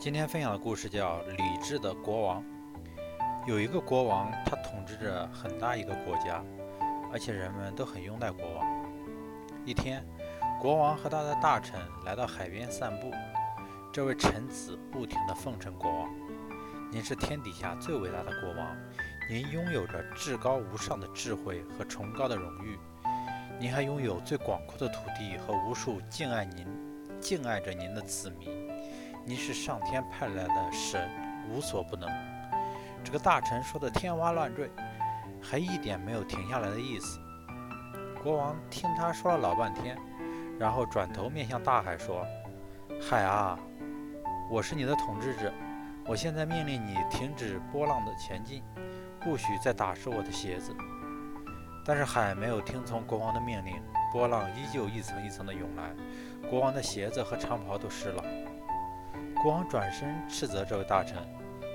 今天分享的故事叫《理智的国王》。有一个国王，他统治着很大一个国家，而且人们都很拥戴国王。一天，国王和他的大臣来到海边散步。这位臣子不停地奉承国王：“您是天底下最伟大的国王，您拥有着至高无上的智慧和崇高的荣誉，您还拥有最广阔的土地和无数敬爱您、敬爱着您的子民。”您是上天派来的神，无所不能。这个大臣说的天花乱坠，还一点没有停下来的意思。国王听他说了老半天，然后转头面向大海说：“海啊，我是你的统治者，我现在命令你停止波浪的前进，不许再打湿我的鞋子。”但是海没有听从国王的命令，波浪依旧一层一层的涌来，国王的鞋子和长袍都湿了。国王转身斥责这位大臣：“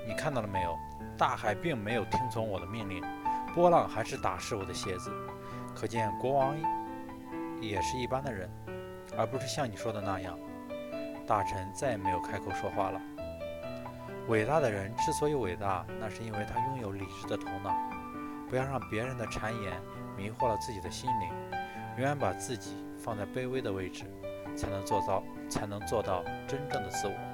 你看到了没有？大海并没有听从我的命令，波浪还是打湿我的鞋子。可见国王也是一般的人，而不是像你说的那样。”大臣再也没有开口说话了。伟大的人之所以伟大，那是因为他拥有理智的头脑。不要让别人的谗言迷惑了自己的心灵，永远把自己放在卑微的位置，才能做到，才能做到真正的自我。